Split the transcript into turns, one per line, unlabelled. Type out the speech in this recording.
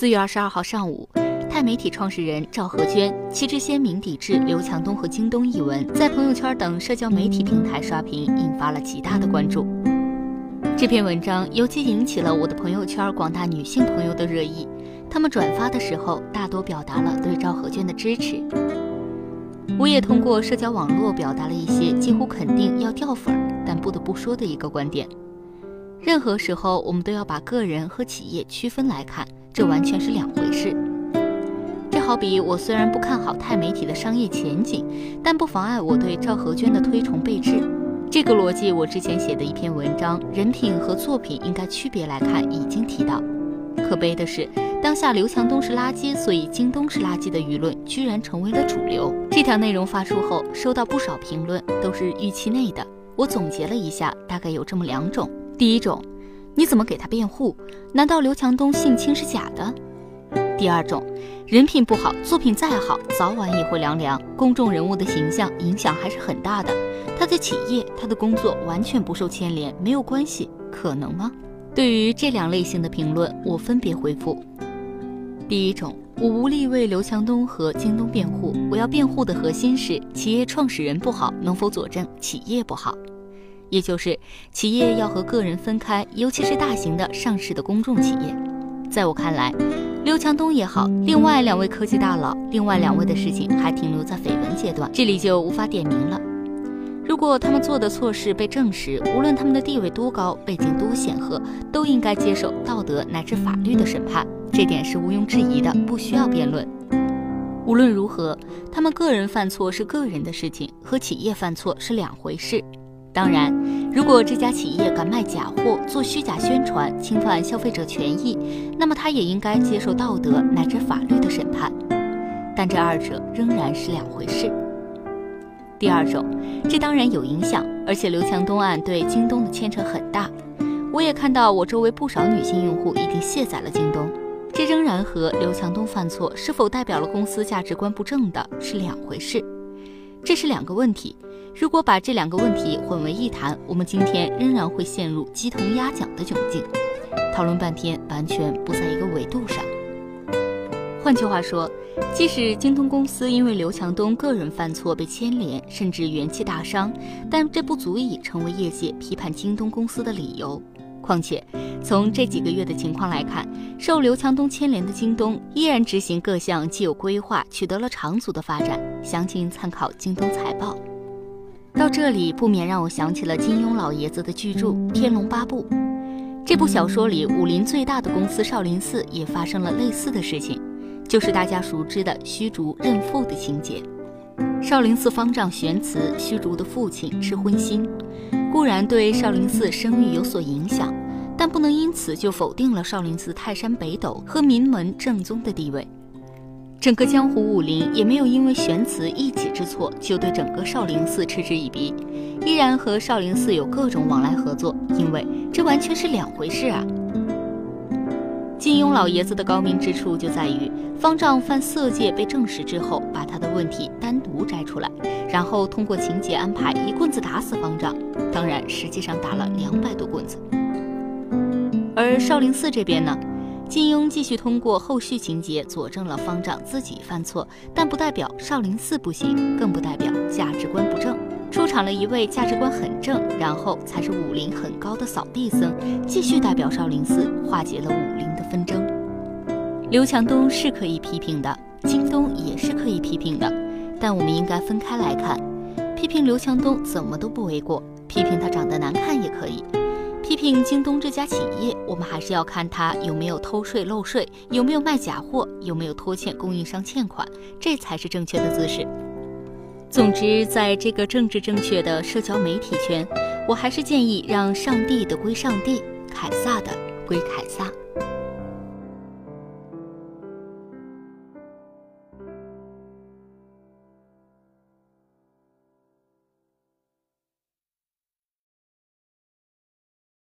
四月二十二号上午，钛媒体创始人赵和娟旗帜鲜明抵制刘强东和京东一文，在朋友圈等社交媒体平台刷屏，引发了极大的关注。这篇文章尤其引起了我的朋友圈广大女性朋友的热议，他们转发的时候大多表达了对赵和娟的支持。我也通过社交网络表达了一些几乎肯定要掉粉儿，但不得不说的一个观点。任何时候，我们都要把个人和企业区分来看，这完全是两回事。这好比我虽然不看好钛媒体的商业前景，但不妨碍我对赵和娟的推崇备至。这个逻辑，我之前写的一篇文章《人品和作品应该区别来看》已经提到。可悲的是，当下刘强东是垃圾，所以京东是垃圾的舆论居然成为了主流。这条内容发出后，收到不少评论，都是预期内的。我总结了一下，大概有这么两种。第一种，你怎么给他辩护？难道刘强东性侵是假的？第二种，人品不好，作品再好，早晚也会凉凉。公众人物的形象影响还是很大的，他的企业、他的工作完全不受牵连，没有关系，可能吗？对于这两类型的评论，我分别回复：第一种，我无力为刘强东和京东辩护，我要辩护的核心是企业创始人不好，能否佐证企业不好？也就是企业要和个人分开，尤其是大型的上市的公众企业。在我看来，刘强东也好，另外两位科技大佬，另外两位的事情还停留在绯闻阶段，这里就无法点名了。如果他们做的错事被证实，无论他们的地位多高，背景多显赫，都应该接受道德乃至法律的审判，这点是毋庸置疑的，不需要辩论。无论如何，他们个人犯错是个人的事情，和企业犯错是两回事。当然，如果这家企业敢卖假货、做虚假宣传、侵犯消费者权益，那么他也应该接受道德乃至法律的审判。但这二者仍然是两回事。第二种，这当然有影响，而且刘强东案对京东的牵扯很大。我也看到我周围不少女性用户已经卸载了京东，这仍然和刘强东犯错是否代表了公司价值观不正的是两回事。这是两个问题。如果把这两个问题混为一谈，我们今天仍然会陷入鸡同鸭讲的窘境，讨论半天完全不在一个维度上。换句话说，即使京东公司因为刘强东个人犯错被牵连，甚至元气大伤，但这不足以成为业界批判京东公司的理由。况且，从这几个月的情况来看，受刘强东牵连的京东依然执行各项既有规划，取得了长足的发展。详情参考京东财报。到这里，不免让我想起了金庸老爷子的巨著《天龙八部》。这部小说里，武林最大的公司少林寺也发生了类似的事情，就是大家熟知的虚竹认父的情节。少林寺方丈玄慈，虚竹的父亲是荤腥，固然对少林寺声誉有所影响，但不能因此就否定了少林寺泰山北斗和名门正宗的地位。整个江湖武林也没有因为玄慈一己之错就对整个少林寺嗤之以鼻，依然和少林寺有各种往来合作，因为这完全是两回事啊。金庸老爷子的高明之处就在于，方丈犯色戒被证实之后，把他的问题单独摘出来，然后通过情节安排一棍子打死方丈，当然实际上打了两百多棍子。而少林寺这边呢？金庸继续通过后续情节佐证了方丈自己犯错，但不代表少林寺不行，更不代表价值观不正。出场了一位价值观很正，然后才是武林很高的扫地僧，继续代表少林寺化解了武林的纷争。刘强东是可以批评的，京东也是可以批评的，但我们应该分开来看。批评刘强东怎么都不为过，批评他长得难看也可以。批评京东这家企业，我们还是要看它有没有偷税漏税，有没有卖假货，有没有拖欠供应商欠款，这才是正确的姿势。总之，在这个政治正确的社交媒体圈，我还是建议让上帝的归上帝，凯撒的归凯撒。